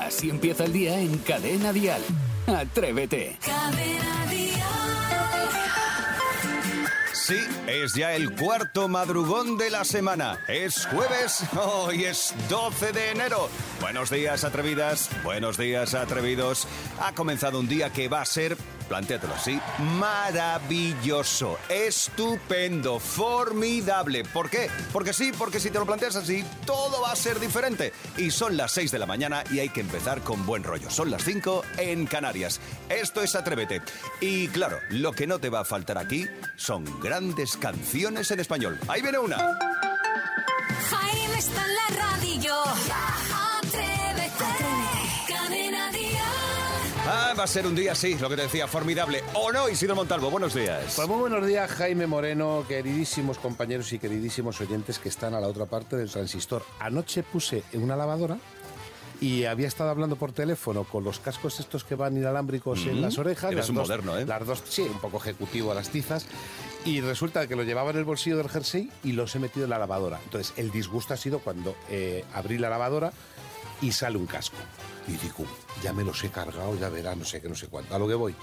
Así empieza el día en Cadena Dial. Atrévete. Sí, es ya el cuarto madrugón de la semana. Es jueves, hoy es 12 de enero. Buenos días, atrevidas. Buenos días, atrevidos. Ha comenzado un día que va a ser, plantéatelo así, maravilloso, estupendo, formidable. ¿Por qué? Porque sí, porque si te lo planteas así, todo va a ser diferente. Y son las 6 de la mañana y hay que empezar con buen rollo. Son las 5 en Canarias. Esto es Atrévete. Y claro, lo que no te va a faltar aquí son grandes canciones en español. Ahí viene una. Jaime está en la radio. Ah, va a ser un día así, lo que te decía, formidable. ¿O no, Isidro Montalvo? Buenos días. Pues muy buenos días, Jaime Moreno, queridísimos compañeros y queridísimos oyentes que están a la otra parte del transistor. Anoche puse una lavadora y había estado hablando por teléfono con los cascos estos que van inalámbricos en las orejas. Eres las un dos- moderno, ¿eh? Las dos, sí, un poco ejecutivo a las tizas. Y resulta que lo llevaba en el bolsillo del jersey y los he metido en la lavadora. Entonces, el disgusto ha sido cuando eh, abrí la lavadora y sale un casco. Y digo, ya me los he cargado, ya verá, no sé qué, no sé cuánto. A lo que voy.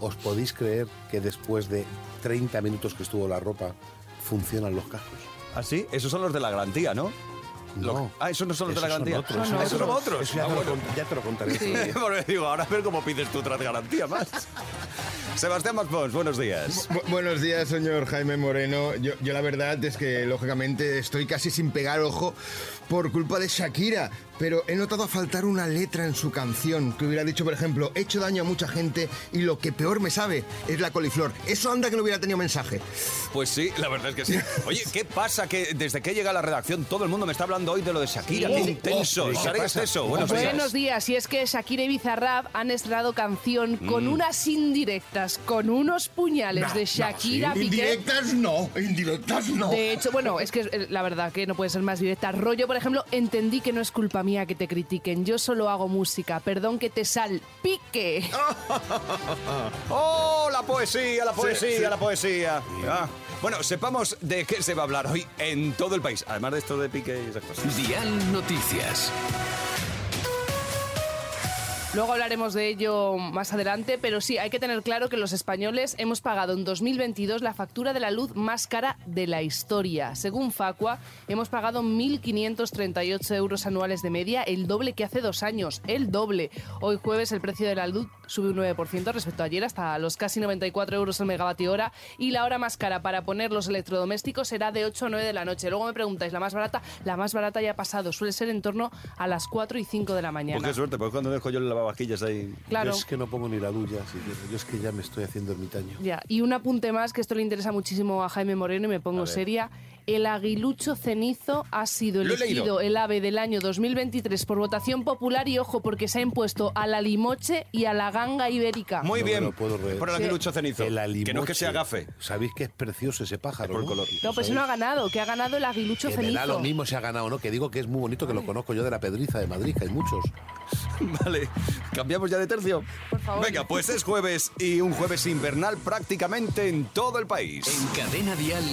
¿Os podéis creer que después de 30 minutos que estuvo la ropa, funcionan los cascos? ¿Ah, sí? Esos son los de la garantía, ¿no? No. Ah, esos no son los de la Esos son garantía. otros, Ah, son esos son otros. Eso ya, Ah, te lo bueno. ya te lo contaré. día. Porque digo, ahora a ver cómo pides tu tras garantía más. Sebastián Maspons, buenos días. Bu- buenos días, señor Jaime Moreno. Yo, yo la verdad es que, lógicamente, estoy casi sin pegar ojo por culpa de Shakira. Pero he notado a faltar una letra en su canción que hubiera dicho, por ejemplo, he hecho daño a mucha gente y lo que peor me sabe es la coliflor. Eso anda que no hubiera tenido mensaje. Pues sí, la verdad es que sí. Oye, ¿qué pasa? Que desde que llega a la redacción todo el mundo me está hablando hoy de lo de Shakira. Sí. ¡Qué intenso! Oh, ¿qué buenos días. Buenos días, y es que Shakira y Bizarrap han estrenado canción con Mm. unas indirectas, con unos puñales de Shakira Piqué. Indirectas no, indirectas no. De hecho, bueno, es que la verdad que no puede ser más directa. Rollo, por ejemplo, entendí que no es culpa mía que te critiquen. Yo solo hago música. Perdón que te salpique. ¡Oh, la poesía, la poesía, la poesía! Ah, Bueno, sepamos de qué se va a hablar hoy en todo el país. Además de esto de pique y esas cosas. Dial Noticias. Luego hablaremos de ello más adelante, pero sí, hay que tener claro que los españoles hemos pagado en 2022 la factura de la luz más cara de la historia. Según Facua, hemos pagado 1.538 euros anuales de media, el doble que hace dos años, el doble. Hoy jueves el precio de la luz sube un 9% respecto a ayer hasta los casi 94 euros el megavatio hora y la hora más cara para poner los electrodomésticos será de 8 o 9 de la noche. Luego me preguntáis, ¿la más barata? La más barata ya ha pasado, suele ser en torno a las 4 y 5 de la mañana. Pues qué suerte, pues cuando dejo yo el lavavajillas ahí. Claro. Yo es que no pongo ni la luz ya, si quieres. Yo es que ya me estoy haciendo ermitaño. Ya, y un apunte más, que esto le interesa muchísimo a Jaime Moreno y me pongo seria. El aguilucho cenizo ha sido elegido el ave del año 2023 por votación popular y ojo, porque se ha impuesto a la limoche y a la ganga ibérica. Muy No me bien. lo puedo reír. Por el aguilucho cenizo. El que no es que sea gafe. ¿Sabéis que es precioso ese pájaro? Por no? color. No, pues no ha ganado, que ha ganado el aguilucho Que me cenizo. da lo mismo si ha ganado no, que digo que es muy bonito, que lo conozco yo de la Pedriza de Madrid, que hay muchos. Vale, cambiamos ya de tercio. Por favor. Venga, pues es jueves y un jueves invernal prácticamente en todo el país. En Cadena Dial,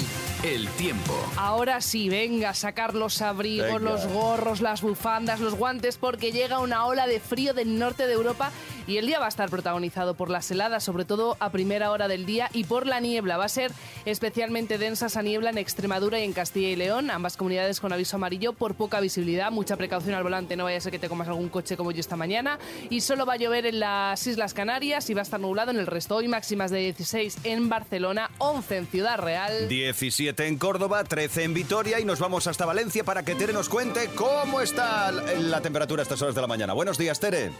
el tiempo. Ahora sí, venga, sacar los abrigos, Venga. los gorros, las bufandas, los guantes, porque llega una ola de frío del norte de Europa y el día va a estar protagonizado por las heladas, sobre todo a primera hora del día, y por la niebla. Va a ser especialmente densa esa niebla en Extremadura y en Castilla y León, ambas comunidades con aviso amarillo por poca visibilidad, mucha precaución al volante, no vaya a ser que te comas algún coche como yo esta mañana, y solo va a llover en las Islas Canarias y va a estar nublado en el resto. Hoy máximas de 16 en Barcelona, 11 en Ciudad Real. 17 en Córdoba, 13 en Vitoria y nos vamos hasta Valencia para que Tere nos cuente cómo está la temperatura a estas horas de la mañana. Buenos días, Tere.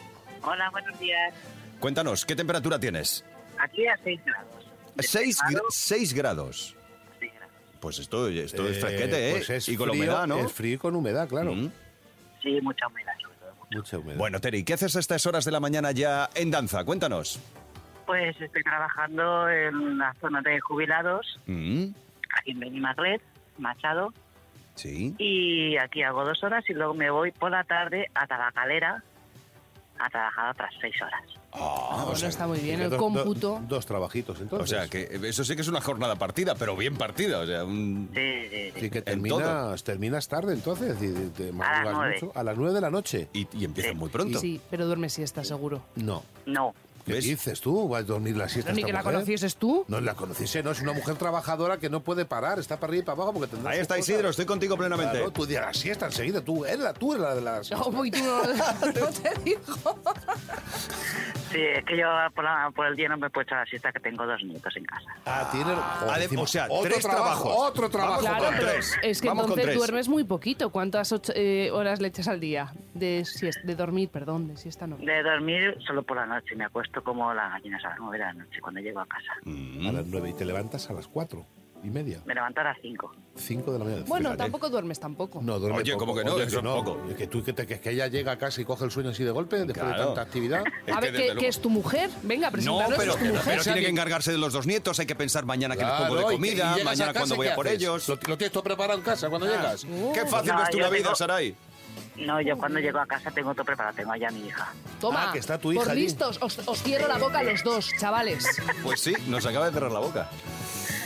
Hola, buenos días. Cuéntanos, ¿qué temperatura tienes? Aquí a 6 grados. 6 Despejado, grados. seis grados. Pues esto, esto es Eh, fresquete, ¿eh? pues es y con la humedad, ¿no? Es frío y con humedad, claro. Mm. Sí, mucha humedad, sobre todo. mucha. Mucha humedad. Bueno, Tere, ¿y qué haces a estas horas de la mañana ya en danza? Cuéntanos. Pues estoy trabajando en la zona de jubilados, Mm, aquí en Benimagret, Machado, Sí. y aquí hago dos horas y luego me voy por la tarde a Tabacalera a trabajar otras seis horas. Ah, bueno, está muy bien. El dos- do- cómputo. dos trabajitos, entonces. O sea, que eso sí que es una jornada partida, pero bien partida. O sea, un... Sí, sí, sí. Sí, que terminas, terminas tarde, entonces. y te- mucho. A las nueve de la noche. Y, y empieza muy pronto. Sí, pero duerme siesta, seguro. No. No. ¿Qué ¿Ves? dices tú? ¿Vas a dormir la siesta Ni que la conocieses tú. No la conociese, no. Es una mujer trabajadora que no puede parar. Está para arriba y para abajo porque tendrá Ahí está cosas. Isidro, estoy contigo plenamente. Claro, tú dirás la siesta enseguida. Tú eres la, tú eres la de la siesta. Oh, voy tú no, no te digo. Sí, es que yo por, la- por el día no me puedo echar la siesta que tengo dos nietos en casa. Ah, tiene... Ah, de- o sea, otro tres trabajo, trabajos. Otro trabajo. Vamos Claro, con tres. es que Vamos entonces duermes muy poquito. ¿Cuántas ocho- eh, horas le echas al día? De, de dormir, perdón, de siesta no. De dormir solo por la noche. Me acuesto como las gallinas a las nueve de la noche cuando llego a casa. Mm. A las nueve y te levantas a las cuatro y media. Me levanto a las cinco. Cinco de la mañana. Bueno, Fíjate. tampoco duermes tampoco. No, duerme Oye, poco. ¿cómo que no? Oye, Eso es poco. Es que tú que, te- que, que ella llega a casa y coge el sueño así de golpe después Claro. de tanta actividad. A que ver, ¿qué, qué es tu mujer? Venga, No, presentanos, pero, es tu mujer. pero tiene que encargarse de los dos nietos. Hay que pensar mañana que les pongo de Claro, y- y comida, mañana cuando voy ¿qué a por haces? ellos. ¿Lo, lo tienes todo preparado en casa cuando llegas? Qué fácil No, ves tú la vida, tengo- Saray. No, yo cuando llego a casa tengo todo preparado. Tengo allá a mi hija. Toma, Ah, que está tu hija por allí. listos, os, os cierro la boca a los dos, chavales. Pues sí, nos acaba de cerrar la boca.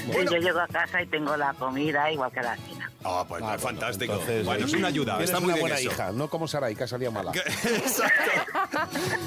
Sí, yo llego a casa y tengo la comida igual que la cena. Ah, pues Ah, es fantástico. entonces, bueno, es eh, una ayuda, tienes está muy una bien buena eso. hija, no como Saray, que ha salido mala. Exacto.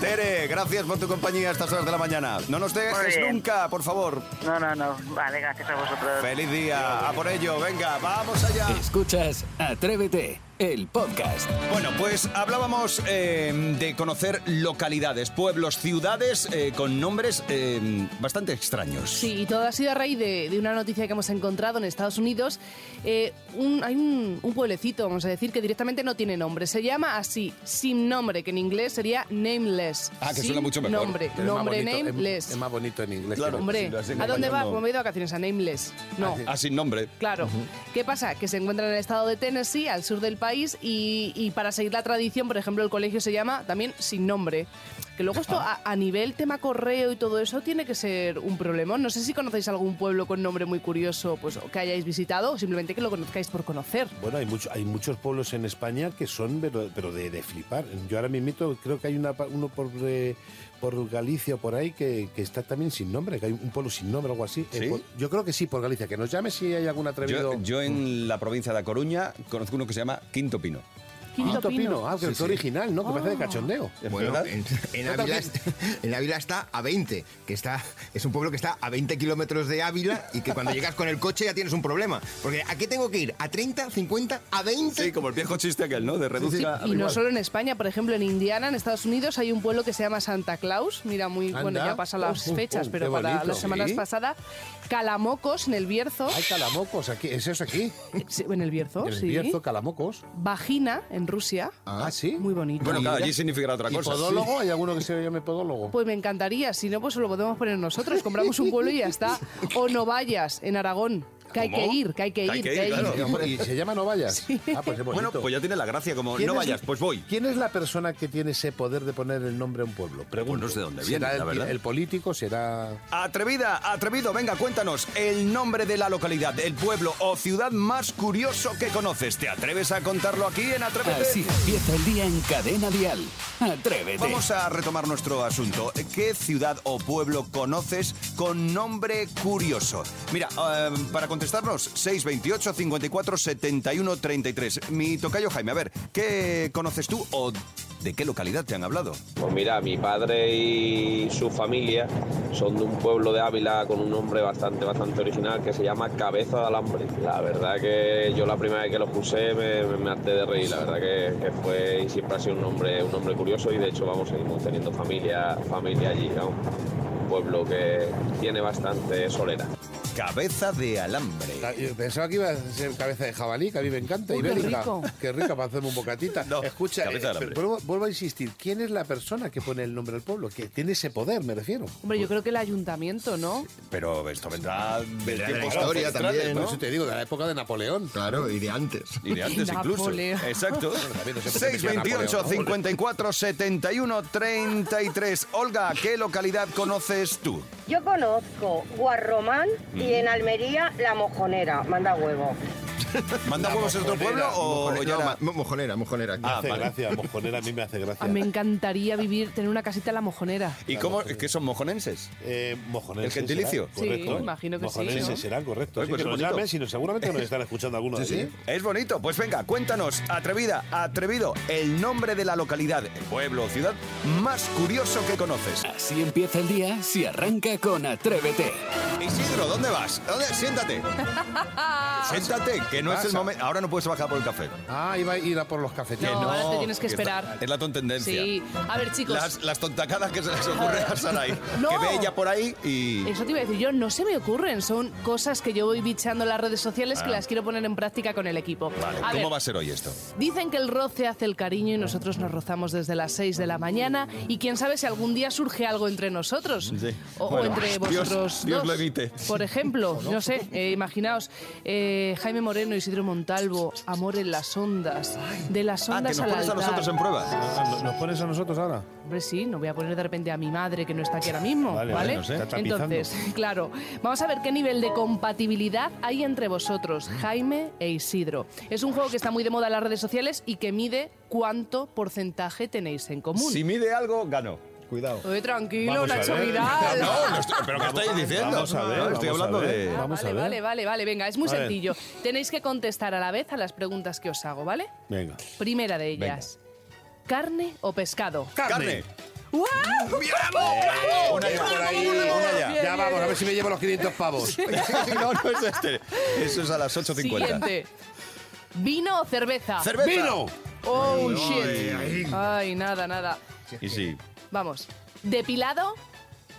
Tere, gracias por tu compañía a estas horas de la mañana. No nos dejes nunca, por favor. No, no, no. Vale, gracias a vosotros. Feliz día. A por ello. Venga, vamos allá. Escuchas Atrévete, el podcast. Bueno, pues hablábamos eh, de conocer localidades, pueblos, ciudades eh, con nombres eh, bastante extraños. Sí, y todo ha sido a raíz de, de una noticia que hemos encontrado en Estados Unidos. Eh, un- hay un, un pueblecito, vamos a decir, que directamente no tiene nombre. Se llama así, sin nombre, que en inglés sería nameless. Ah, que Sin suena mucho mejor. Nombre, Es nombre bonito, es- nameless. Es, más bonito en inglés. Claro. Hombre, si ¿a dónde va? no. Pues me he ido de vacaciones a Nameless. No. Ah, sin nombre. Claro. ¿Qué pasa? Que se encuentra en el estado de Tennessee, al sur del país, y, para seguir la tradición, por ejemplo, el colegio se llama también sin nombre. Que luego esto, a, a nivel tema correo y todo eso, tiene que ser un problema. No sé si conocéis algún pueblo con nombre muy curioso, pues que hayáis visitado, o simplemente que lo conozcáis por conocer. Bueno, hay, mucho, hay muchos pueblos en España que son, pero, pero de, de flipar. Yo ahora mismo creo que hay una, uno por, eh, por Galicia o por ahí que, que está también sin nombre, que hay un pueblo sin nombre o algo así. Eh, por- yo creo que sí, por Galicia. Que nos llame si hay algún atrevido. Yo, yo en la provincia de A Coruña conozco uno que se llama Quinto Pino. Quinto, Quinto Pino. Pino. Ah, que Sí, es sí. original, ¿no? Que parece de Ah. cachondeo. Bueno, verdad? en, Ávila, en está a 20, que está, es un pueblo que está a 20 kilómetros de Ávila y que cuando llegas con el coche ya tienes un problema. Porque ¿a qué tengo que ir? ¿A 30, 50, a 20? Sí, como el viejo chiste aquel, ¿no? De reducir Sí, a- y no solo en España, por ejemplo, en Indiana, en Estados Unidos, hay un pueblo que se llama Santa Claus. Mira, muy Anda. bueno, ya pasan las Oh, oh, fechas, oh, pero para bonito. las semanas Sí. pasadas. Calamocos, en el Bierzo. Hay calamocos aquí. ¿Es eso aquí? Sí, en el Bierzo, En el. Bierzo, calamocos. Vagina, en Rusia. Ah, sí. Muy bonito. Bueno, claro, allí significará otra ¿Y cosa. podólogo? ¿Hay alguno que se llame podólogo? Pues me encantaría, si no, pues lo podemos poner nosotros. Compramos un pueblo y ya está. O Novayas, en Aragón. Que hay que ir, que hay que ir, Que hay que que ir, que ir. claro. Y, hombre, ¿y se llama No Vayas? Ah, pues es Bueno, pues ya tiene la gracia, como ¿Quién no es- vayas, pues voy. ¿Quién es la persona que tiene ese poder de poner el nombre a un pueblo? Pregunto. Pues no sé de dónde ¿Será viene, el, la verdad. el político? ¿Será...? Atrevida, atrevido, venga, cuéntanos el nombre de la localidad, el pueblo o ciudad más curioso que conoces. ¿Te atreves a contarlo aquí en Atrévete? Así empieza el día en Cadena Dial. Atrévete. Vamos a retomar nuestro asunto. ¿Qué ciudad o pueblo conoces con nombre curioso? Mira, eh, para contestarnos, 628 54 71 33. Mi tocayo Jaime, a ver, ¿qué conoces tú o de qué localidad te han hablado? Pues mira, mi padre y su familia son de un pueblo de Ávila con un nombre bastante, bastante original que se llama Cabeza de Alambre. La verdad que yo la primera vez que lo puse me, me, me harté de reír, la verdad que, fue y siempre ha sido un nombre, un nombre curioso y de hecho vamos, seguimos teniendo familia, familia allí, un pueblo que tiene bastante solera. Cabeza de alambre. Ah, yo Pensaba que iba a ser cabeza de jabalí, que a mí me encanta, Uy, qué ibérica. rico. Qué rica para hacerme un bocatita. No, Escucha, cabeza de eh, vuelvo, vuelvo a insistir, ¿quién es la persona que pone el nombre del pueblo? Que tiene ese poder, me refiero. Hombre, yo creo que el ayuntamiento, ¿no? Pero esto vendrá de la historia también, ¿no? Por eso te digo, de la época de Napoleón. Claro, y de antes. Y de antes incluso. Napoleón. Exacto. también no sé por qué me decía 628 Napoleón. 54 71 33. Olga, ¿qué localidad conoces tú? Yo conozco Guarromán y en Almería La Mojonera, manda huevo. ¿Manda huevos en otro pueblo o Mojone- ya no, ma- mojonera, mojonera. Me hace vale. gracia, mojonera, a mí me hace gracia. Ah, me encantaría vivir, tener una casita en la mojonera. ¿Y cómo? ¿Qué son mojonenses? Eh, mojonenses ¿El gentilicio? será, correcto. Sí, imagino que sí, Mojonenses ¿no? serán, correcto. Sí, pues que es nos bonito. llamen, sino seguramente nos están escuchando algunos de allí. Es bonito. Pues venga, cuéntanos, atrevida, atrevido, el nombre de la localidad, el pueblo o ciudad más curioso que conoces. Así empieza el día si arranca con Atrévete. Isidro, ¿dónde vas? ¿Dónde? Siéntate. Siéntate, que no es el pasa? momento. Ahora no puedes bajar por el café. Ah, iba a ir a por los cafeteros. No, ahora te tienes que está- esperar. es la tontendencia. Sí. A ver, chicos. Las, las tontacadas que se les ocurre a Saray. No. Que ve ella por ahí y. Eso te iba a decir yo, no se me ocurren, son cosas que yo voy bichando en las redes sociales que Ah. las quiero poner en práctica con el equipo. Vale, A ¿cómo ver, va a ser hoy esto? Dicen que el roce hace el cariño y nosotros nos rozamos desde las 6 de la mañana y quién sabe si algún día surge algo entre nosotros Sí. o, o Bueno, entre Dios- vosotros Dios dos. lo evite. Por ejemplo, no sé, eh, imaginaos, eh, Jaime Moreno, Isidro Montalvo, Amor en las ondas, de las Ah, que ondas nos al pones a altar. nosotros en prueba. Ah, ¿Nos pones a nosotros ahora? Hombre, sí, no voy a poner de repente a mi madre que no está aquí ahora mismo, Vale, ¿vale? vale, no sé. Está tapizando. Entonces, claro, vamos a ver qué nivel de compatibilidad hay entre vosotros, Jaime e Isidro. Es un juego que está muy de moda en las redes sociales y que mide cuánto porcentaje tenéis en común. Si mide algo, gano. Cuidado. Oye, tranquilo, Nacho. Vidal. No, no estoy- pero ¿qué estáis diciendo? Vamos a ver, No, estoy hablando ver. de. Ah, Vamos a vale, ver. vale, vale, vale, venga, es muy A ver. sencillo. Tenéis que contestar a la vez a las preguntas que os hago, ¿vale? Venga. Primera de ellas. ¿Carne o pescado? Carne. ¡Guau! Una ya. Por ahí. Una ya. Bien, Ya vamos, a ver si me llevo los 500 pavos. No, no es este. Eso es a las 8.50. Siguiente. ¿Vino o cerveza? Cerveza. ¡Vino! Oh, shit. Ay, nada, nada. Y sí. Vamos. ¿Depilado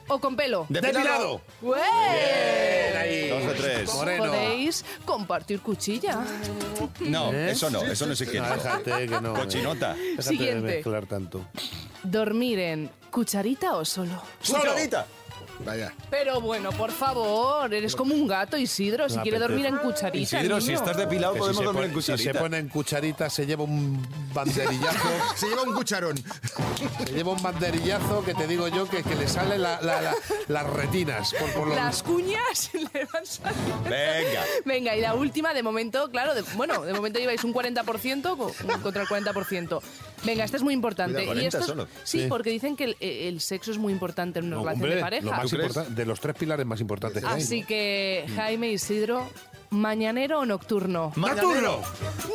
o con pelo? ¡Depilado! Ahí. Dos de tres. ¿Cómo Moreno. podéis compartir cuchilla? No, ¿Eh? eso no, eso no es No, higiénico. déjate que no. Cochinota. Déjate de Siguiente. mezclar tanto. ¿Dormir en cucharita o solo? Cucharita. Vaya. Pero bueno, por favor, eres como un gato, Isidro. Si quiere dormir en cucharita. Isidro, si estás depilado, si podemos se, dormir en pone, si cucharita. se pone en cucharita, se lleva un banderillazo. Se lleva un cucharón. se lleva un banderillazo que te digo yo que, que le salen la- la- la- las retinas. Por, por los- Las cuñas le van saliendo. Venga. Venga, y la última, de momento, claro, de- bueno, de momento lleváis un 40% co- contra el 40%. Venga, esta es muy importante. Cuidado, y 40 esto es- solo. Sí, Sí. porque dicen que el, el sexo es muy importante en una No, relación hombre, de pareja. lo más de los tres pilares más importantes hay. Así que, Jaime Isidro, ¿mañanero o nocturno? Mañanero. Tú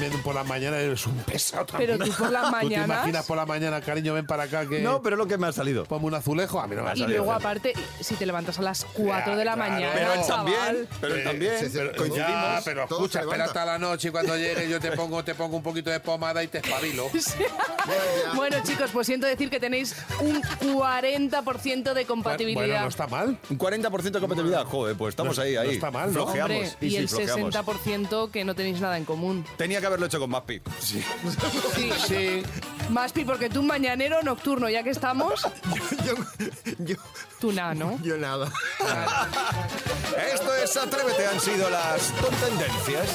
también por la mañana eres un pesado Pero también. tú por las ¿Tú te mañanas- imaginas por la mañana, cariño, ven para acá que No, pero es lo que me ha salido. ponme un azulejo? A mí no me ha Y salido. luego, aparte, si te levantas a las 4 de la Claro. mañana. Pero él también. Pero él Eh, también. sí, sí, Coincidimos. Ya, pero escucha, espera hasta la noche y cuando llegue yo te pongo, te pongo un poquito de pomada y te espabilo. Bueno, chicos, pues siento decir que tenéis un 40% de compatibilidad. Bueno, no está mal. Un 40% de compatibilidad. Joder, pues estamos No- ahí, no ahí. está mal, ¿no? Hombre, Y y sí, el flojeamos. 60% que no tenéis nada en común. Tenía que haberlo hecho con Maspi. Sí. Sí. Sí. Maspi, porque tú mañanero nocturno, ya que estamos, Yo, yo, tú nada, ¿no? yo nada. Esto es Atrévete, han sido las tendencias.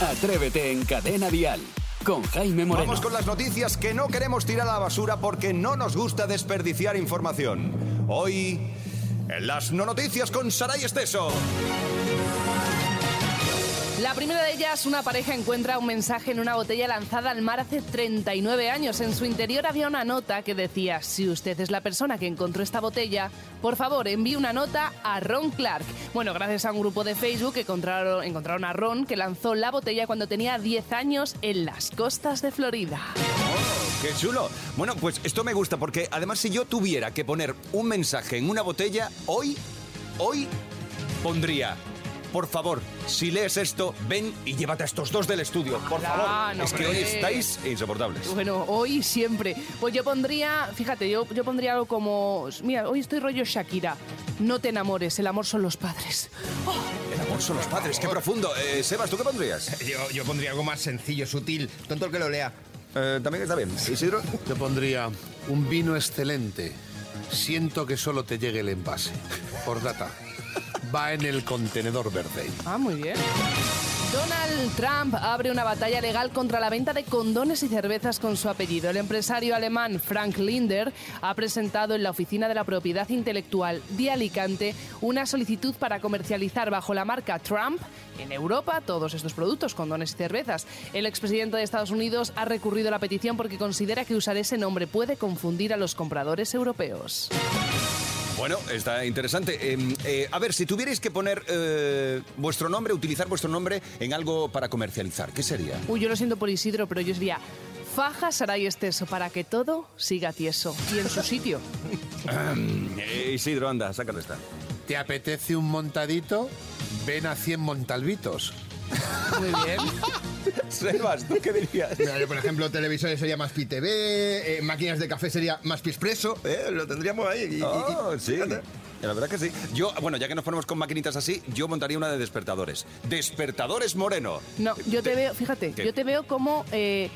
Atrévete en Cadena Dial con Jaime Moreno. Vamos con las noticias que no queremos tirar a la basura porque no nos gusta desperdiciar información. Hoy, en las no noticias con Saray Esteso. La primera de ellas, una pareja encuentra un mensaje en una botella lanzada al mar hace 39 años. En su interior había una nota que decía, si usted es la persona que encontró esta botella, por favor envíe una nota a Ron Clark. Bueno, gracias a un grupo de Facebook encontraron, encontraron a Ron que lanzó la botella cuando tenía 10 años en las costas de Florida. ¡Qué chulo! Bueno, pues esto me gusta porque además si yo tuviera que poner un mensaje en una botella, hoy, hoy pondría... Por favor, si lees esto, ven y llévate a estos dos del estudio. Por favor. no, es que hoy hombre. estáis insoportables. Bueno, hoy siempre. Pues yo pondría, fíjate, yo, yo pondría algo como, mira, hoy estoy rollo Shakira. No te enamores, el amor son los padres. El amor son los padres, qué profundo. Eh, Sebas, ¿tú qué pondrías? Yo, yo pondría algo más sencillo, sutil. Tonto el que lo lea. Eh, También está bien. Isidro. Yo pondría un vino excelente. Siento que solo te llegue el envase. Por data. Va en el contenedor verde. Ah, muy bien. Donald Trump abre una batalla legal contra la venta de condones y cervezas con su apellido. El empresario alemán Frank Linder ha presentado en la Oficina de la Propiedad Intelectual de Alicante una solicitud para comercializar bajo la marca Trump en Europa todos estos productos, condones y cervezas. El expresidente de Estados Unidos ha recurrido a la petición porque considera que usar ese nombre puede confundir a los compradores europeos. Bueno, está interesante. Eh, eh, a ver, si tuvierais que poner eh, vuestro nombre, utilizar vuestro nombre en algo para comercializar, ¿qué sería? Uy, yo lo siento por Isidro, pero yo diría faja Saray Esteso para que todo siga tieso y en su sitio. Eh, Isidro, anda, sácale esta. ¿Te apetece un montadito? Ven a 100 montalbitos. Muy bien. Sebas, ¿tú qué dirías? Mira, yo, por ejemplo, televisores sería más PITV, eh, máquinas de café sería más Pispreso, ¿eh? lo tendríamos ahí. y- Oh, y- sí. La verdad que sí. Yo, bueno, ya que nos ponemos con maquinitas así, yo montaría una de despertadores. Despertadores Moreno. No, yo te veo, fíjate, ¿Qué? yo te veo como eh,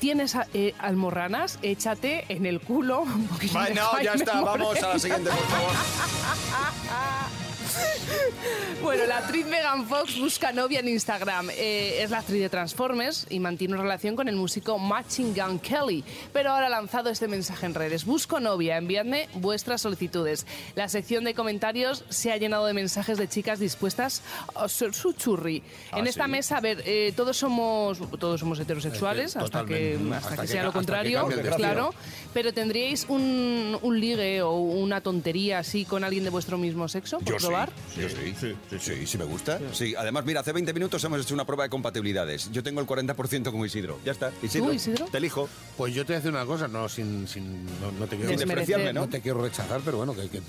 tienes eh, almorranas, échate en el culo un poquito Ay, de no, ya está. Vamos a la siguiente, por favor. Bueno, la actriz Megan Fox busca novia en Instagram. Eh, es la actriz de Transformers y mantiene una relación con el músico Matching Gun Kelly. Pero ahora ha lanzado este mensaje en redes. Busco novia, enviadme vuestras solicitudes. La sección de comentarios se ha llenado de mensajes de chicas dispuestas a ser su churri. Ah, en esta ¿sí? mesa, a ver, eh, todos somos todos somos heterosexuales Es que hasta que, totalmente. hasta Hasta que que sea lo contrario, claro. Pero tendríais un, un ligue o una tontería así con alguien de vuestro mismo sexo por Yo sí, probar. yo sí, sí, sí, sí, me gusta. Sí, además, mira, hace 20 minutos hemos hecho una prueba de compatibilidades. Yo tengo el 40% con Isidro. Ya está. Isidro, ¿Tú, Isidro? te elijo. Pues yo te voy a decir una cosa, no, sin, sin, no, no te quiero Sin despreciarme, ¿no? No te quiero rechazar, pero bueno, que, que-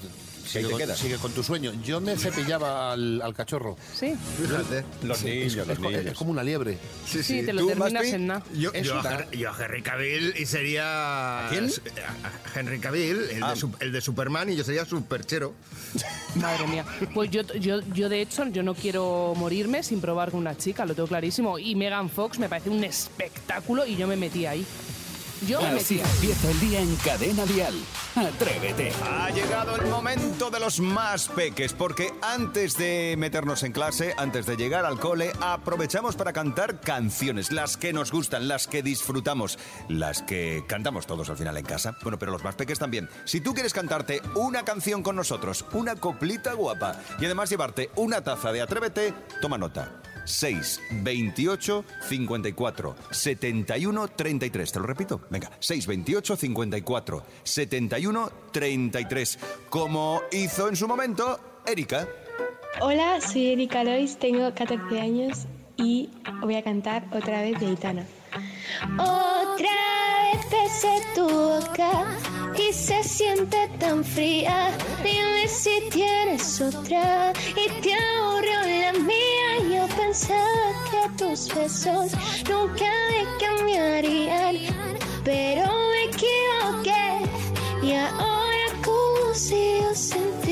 sigue, te quedas? sigue con tu sueño. Yo me cepillaba al, al cachorro. Sí. Fíjate. Los niños, es, los co- es niños. como una liebre. Sí, Sí, sí. te lo ¿Tú, terminas Maspi? en nada. Yo, yo, a. Henry, yo a Henry Cavill y sería... ¿A quién? a- a Henry Cavill, el, Ah. de, su- el de Superman, y yo sería Superchero. Madre mía. Pues yo, yo, yo, de hecho, yo no quiero morirme sin probar con una chica, lo tengo clarísimo. Y Megan Fox me parece un espectáculo y yo me metí ahí. Yo me Así metí. empieza el día en Cadena Dial. Atrévete. Ha llegado el momento de los más peques, porque antes de meternos en clase, antes de llegar al cole, aprovechamos para cantar canciones, las que nos gustan, las que disfrutamos, las que cantamos todos al final en casa. Bueno, pero los más peques también. Si tú quieres cantarte una canción con nosotros, una coplita guapa, y además llevarte una taza de Atrévete, toma nota. 6, 28, 54, 71, 33. Te lo repito. Venga, 6, 28, 54, 71, 33. Como hizo en su momento Erika. Hola, soy Erika Lois, tengo 14 años y voy a cantar otra vez de Aitana. Otra vez besé tu boca y se siente tan fría. Dime si tienes otra y te mía. Yo pensaba que tus besos nunca me cambiarían, pero me equivoqué y ahora consigo sentir. Nuestra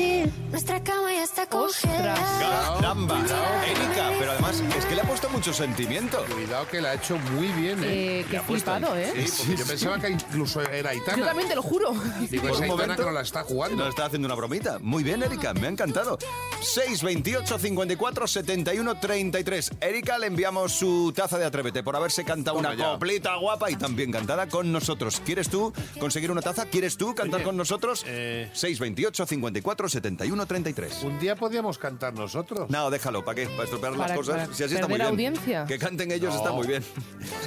congelada. Caramba. Erika, pero además es que le ha puesto mucho sentimiento. Cuidado que la ha hecho muy bien, ¿eh? Eh, qué ha puesto- flipado, ¿eh? Sí, porque yo pensaba que incluso era Aitana. Yo también te lo juro. Digo, Por es un Aitana momento- que no la está jugando. Nos está haciendo una bromita. Muy bien, Erika, me ha encantado. 6, 28, 54, 71, 33. Erika, le enviamos su taza de Atrévete por haberse cantado Toma una ya. coplita guapa y también cantada con nosotros. ¿Quieres tú conseguir una taza? ¿Quieres tú cantar Oye, con nosotros? eh, 6, 28, 54, 71, 33. Un día podíamos cantar nosotros. No, déjalo, ¿para qué? Para estropear las Para- cosas. para Si así está muy perder bien. audiencia. Que canten ellos está muy bien.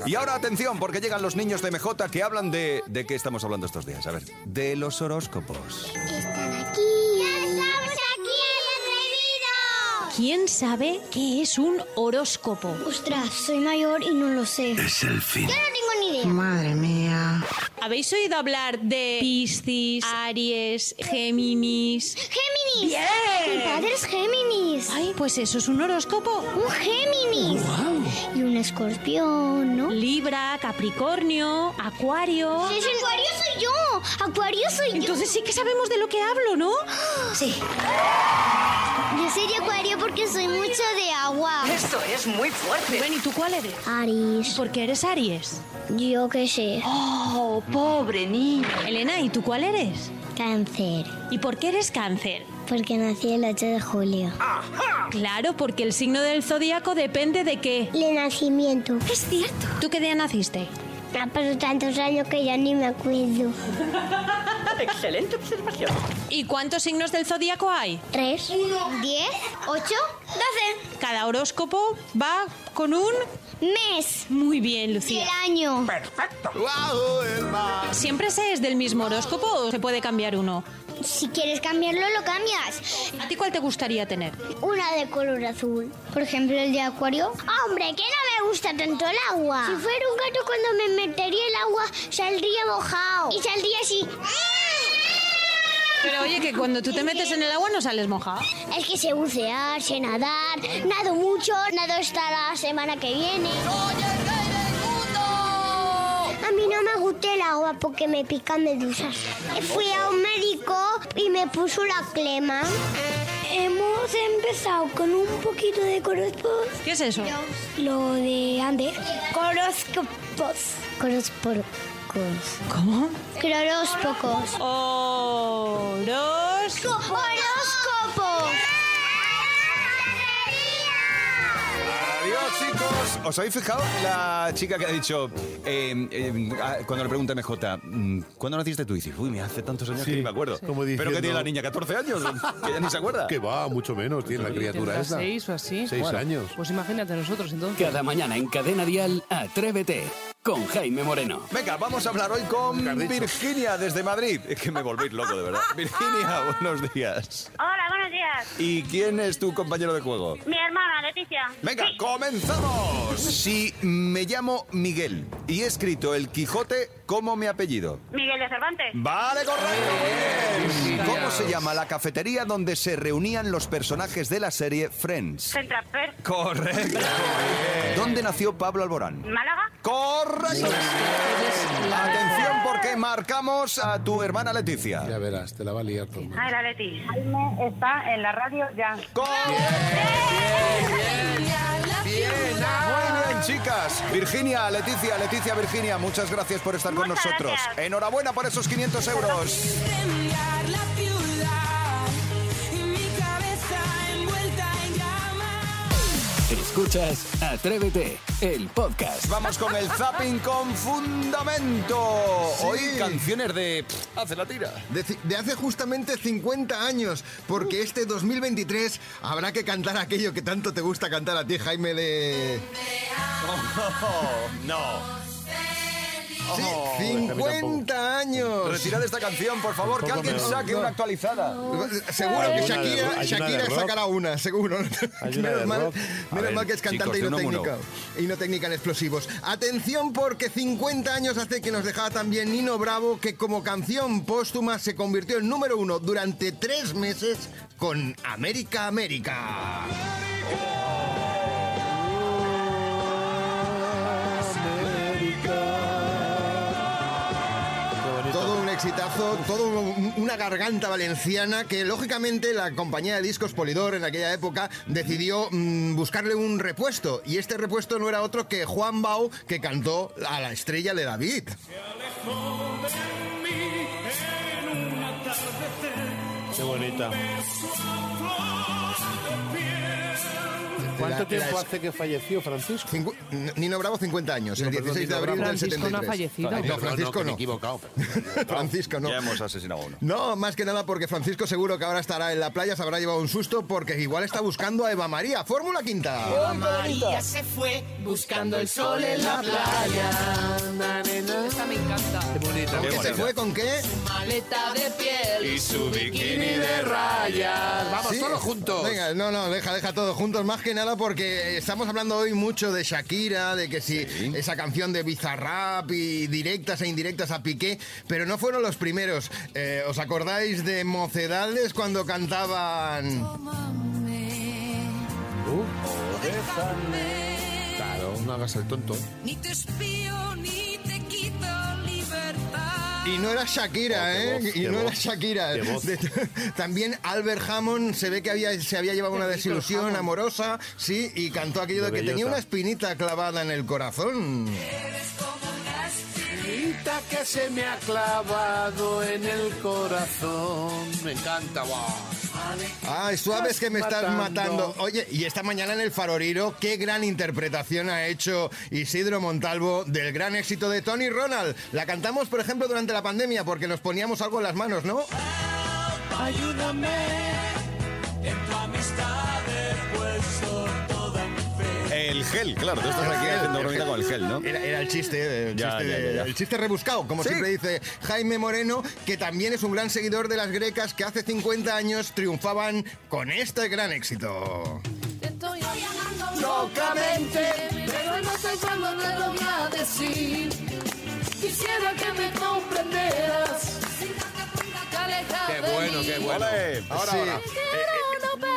Y ahora atención, porque llegan los niños de MJ que hablan de. ¿De qué estamos hablando estos días? A ver, de los horóscopos. Están aquí. ¡Ya estamos aquí en ¿Quién sabe qué es un horóscopo? Ostras, soy mayor y no lo sé. Es el fin. Yo no tengo ni idea. Madre mía. ¿Habéis oído hablar de Piscis, Aries, Géminis? ¡Géminis! ¡Bien! Mi padre es Géminis. Ay, pues eso es un horóscopo. Un Géminis. Y un escorpión, ¿no? Libra, Capricornio, Acuario. ¡Es Acuario soy yo! ¡Acuario soy yo! Entonces sí que sabemos de lo que hablo, ¿no? Sí. Yo soy de Acuario porque soy mucho de agua. Esto es muy fuerte. Bueno, ¿y tú cuál eres? Aries. ¿Por qué eres Aries? Yo qué sé. Oh, pobre niño. Elena, ¿y tú cuál eres? Cáncer. ¿Y por qué eres cáncer? Porque nací el 8 de julio. Claro, porque el signo del zodíaco depende de qué. De nacimiento. Es cierto. ¿Tú qué día naciste? Ha pasado tantos años que ya ni me acuerdo. Excelente observación. ¿Y cuántos signos del zodíaco hay? ¿Tres? ¿Diez? ¿Ocho? ¿Doce? Cada horóscopo va con un Mes. Muy bien, Lucía. el año. ¿Siempre se es del mismo horóscopo o se puede cambiar uno? Si quieres cambiarlo, lo cambias. ¿A ti cuál te gustaría tener? Una de color azul. Por ejemplo, el de acuario. ¡Hombre, que no me gusta tanto el agua! Si fuera un gato, cuando me metería el agua, saldría mojado. Y saldría así. Pero oye, que cuando tú te metes en el agua no sales mojado. Es que sé bucear, sé nadar, nado mucho, nado hasta la semana que viene. A mí no me gusta el agua porque me pican medusas. Fui a un médico y me puso la clema. Hemos empezado con un poquito de horóscopos. ¿Qué es eso? Lo de antes. Horóscopos. Horóscopos. ¿Cómo? Horóscopos. Horóscopos. Chicos. ¿Os habéis fijado la chica que ha dicho, eh, eh, ah, cuando le pregunta MJ, mm, ¿cuándo naciste tú? Y dice, uy, me hace tantos años que ni me acuerdo. como ¿Pero diciendo- qué tiene la niña? ¿14 años? Que ya ni se acuerda. Que va, mucho menos tiene la criatura esa. seis o así. Seis Bueno, años. Pues imagínate nosotros entonces. Cada mañana en Cadena Dial, Atrévete con Jaime Moreno. Venga, vamos a hablar hoy con Virginia desde Madrid. Es que me volvéis loco, de verdad. Virginia, buenos días. Hola, buenos días. ¿Y quién es tu compañero de juego? Mi hermana, Leticia. Venga, Sí. comenzamos. Si me llamo Miguel y he escrito El Quijote como mi apellido. Miguel de Cervantes. Vale, correcto. bien. ¿Cómo se llama la cafetería donde se reunían los personajes de la serie Friends? Centrafer. Correcto. ¿Dónde nació Pablo Alborán? Málaga. Correcto. Atención porque marcamos a tu hermana Leticia. Ya verás, te la va a liar todo. Ay, la Leti. Jaime está en la radio ya. Muy bien, chicas. Virginia, Leticia, Leticia, Virginia, muchas gracias por estar con Muchas nosotros. gracias. Enhorabuena por esos 500 euros. Escuchas Atrévete, el podcast. Vamos con el zapping con fundamento. Hoy canciones de... pff, hace la tira. De, hace justamente 50 años, porque este 2023 habrá que cantar aquello que tanto te gusta cantar a ti, Jaime, de... no. Sí, Oh, 50 años. Retirad esta canción, por favor, que alguien saque una actualizada. Seguro Hay que Shakira, una Shakira sacará una, seguro. Una menos mal, rock. A menos ver, mal que es cantante chicos, y, no técnica, y no técnica en explosivos. Atención porque 50 años hace que nos dejaba también Nino Bravo, que como canción póstuma se convirtió en número uno durante tres meses con América América. Todo exitazo, todo un- una garganta valenciana que lógicamente la compañía de discos Polidor en aquella época decidió mm, buscarle un repuesto y este repuesto no era otro que Juan Bau que cantó a la estrella de David. Qué bonita. ¿Cuánto tiempo hace que falleció Francisco? Cincu- Nino Bravo 50 años, No, el perdón, 16 de abril del Francisco no ha 73. fallecido. No, Francisco he no. equivocado. Francisco no. Ya hemos asesinado a uno. No, más que nada porque Francisco seguro que ahora estará en la playa, se habrá llevado un susto porque igual está buscando a Eva María. Fórmula Quinta. María se fue buscando el sol en la playa. Esta me encanta. Qué bonita. ¿Con qué se fue? ¿Con qué? Maleta de piel Y su bikini de rayas. Vamos, Sí. todos juntos. Venga, no, no, deja, deja todos juntos, más que nada porque estamos hablando hoy mucho de Shakira, de que si esa canción de Bizarrap y directas e indirectas a Piqué, pero no fueron los primeros. Eh, ¿Os acordáis de Mocedades cuando cantaban? Claro, no hagas el tonto. Ni te espío ni. Y no era Shakira, Oh, ¿eh? voz, y no era Shakira. De- también Albert Hammond se ve que había, se había llevado una desilusión amorosa, sí, y cantó aquello de, De que tenía una espinita clavada en el corazón. Espinita que se me ha clavado en el corazón. Me encanta, guau. Ay, suaves que me estás matando. Oye, y esta mañana en el Faroriro, qué gran interpretación ha hecho Isidro Montalvo del gran éxito de Tony Ronald. La cantamos, por ejemplo, durante la pandemia porque nos poníamos algo en las manos, ¿no? Ayúdame en tu amistad El gel, claro, tú estás aquí haciendo bromita con el gel, ¿no? Era, era el chiste, el Ya, chiste, ya, ya, ya. el chiste rebuscado, como Sí. siempre dice Jaime Moreno, que también es un gran seguidor de las grecas que hace 50 años triunfaban con este gran éxito. Te estoy amando Locamente. pero no sé cuándo te lo voy a decir. Quisiera que me comprendieras. Bueno, qué bueno. Ole. Ahora, Sí. ahora.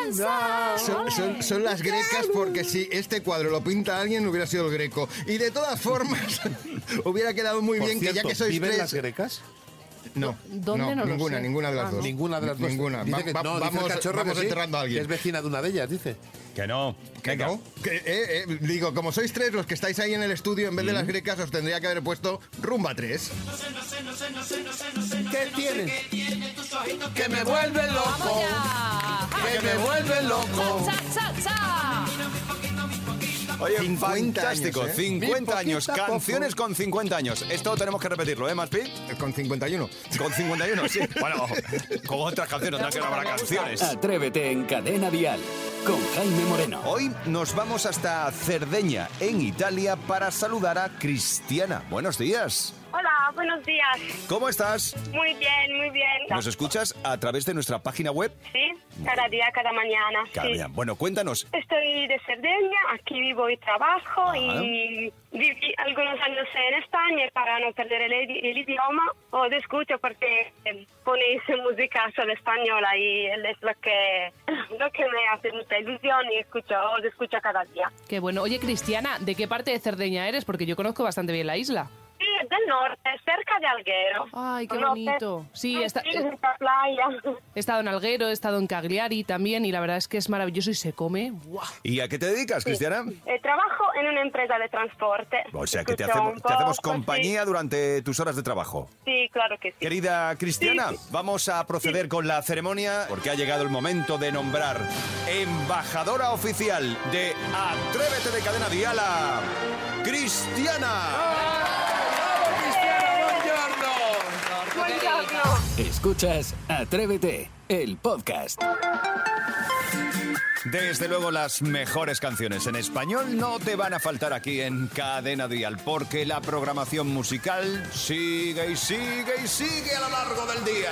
no. Son, son- son las grecas porque si este cuadro lo pinta alguien hubiera sido el greco. Y de todas formas hubiera quedado muy Por bien que ya que sois ¿viven tres... las grecas? No, ¿Dónde? no, No lo ninguna, sé. ninguna de las Ah, dos. ¿no? Ninguna de las dos. Ninguna. Dice Va- que, va- no, dice el vamos cachorro vamos que sí, enterrando a que alguien. es vecina de una de ellas, dice. Que no. Que Venga. no. Que, eh, eh, digo, como sois tres los que estáis ahí en el estudio, en vez de las grecas os tendría que haber puesto rumba 3. ¿Qué tienen? Que me vuelve loco. Que me vuelve loco. Cha, cha, cha. Oye, 50 fantástico, años, ¿eh? 50 años, Poquito a poco. canciones con 50 años. Esto tenemos que repetirlo, ¿eh, Maspi? Con 51. Con 51, sí. Bueno, con otras canciones, no que no habrá canciones. Atrévete en Cadena Dial con Jaime Moreno. Hoy nos vamos hasta Cerdeña, en Italia, para saludar a Cristiana. Buenos días. Hola, buenos días. ¿Cómo estás? Muy bien, muy bien. ¿Nos escuchas a través de nuestra página web? Sí, cada día, cada mañana. Cada sí. día. Bueno, cuéntanos. Estoy de Cerdeña, aquí vivo y trabajo Ah. y viví algunos años en España y para no perder el, el idioma os escucho porque eh, ponéis música solo española y es lo que, lo que me hace mucha ilusión y escucho, os escucho cada día. Qué bueno. Oye, Cristiana, ¿de qué parte de Cerdeña eres? Porque yo conozco bastante bien la isla. Del norte, cerca de Alguero. Ay, qué bonito. Sí, está- esta playa. He estado en Alguero, he estado en Cagliari también y la verdad es que es maravilloso y se come. ¿Y a qué te dedicas, Cristiana? Eh, trabajo en una empresa de transporte. O sea, que te hacemos, te compañía durante tus horas de trabajo. Sí, claro que sí. Querida Cristiana, Sí, sí. vamos a proceder con la ceremonia porque ha llegado el momento de nombrar embajadora oficial de Atrévete de Cadena Diala, Cristiana. Buongiorno. Escuchas Atrévete, el podcast. Desde luego las mejores canciones en español no te van a faltar aquí en Cadena Dial porque la programación musical sigue y sigue y sigue a lo largo del día.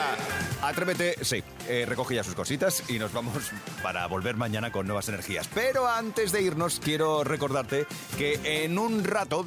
Atrévete, sí, eh, recoge ya sus cositas y nos vamos para volver mañana con nuevas energías. Pero antes de irnos quiero recordarte que en un rato,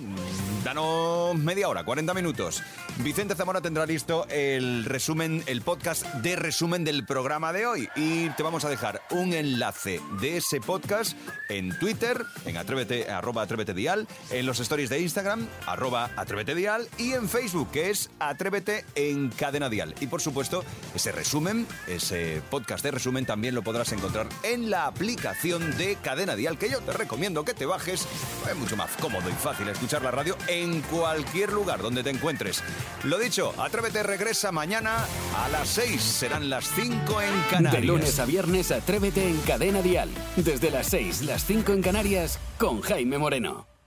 danos media hora, 40 minutos, Vicente Zamora tendrá listo el resumen, el podcast de resumen del programa de hoy y te vamos a dejar un enlace de ese podcast en Twitter, en atrévete, arroba atrévete dial, en los stories de Instagram, arroba atrévete dial y en Facebook, que es atrévete en cadena dial. Y por supuesto, ese resumen, ese podcast de resumen también lo podrás encontrar en la aplicación de cadena dial, que yo te recomiendo que te bajes. Es mucho más cómodo y fácil escuchar la radio en cualquier lugar donde te encuentres. Lo dicho, atrévete regresa mañana a las 6, serán las 5 en Canarias. De lunes a viernes, Atrévete en Cadena Dial. Desde las 6, las 5 en Canarias, con Jaime Moreno.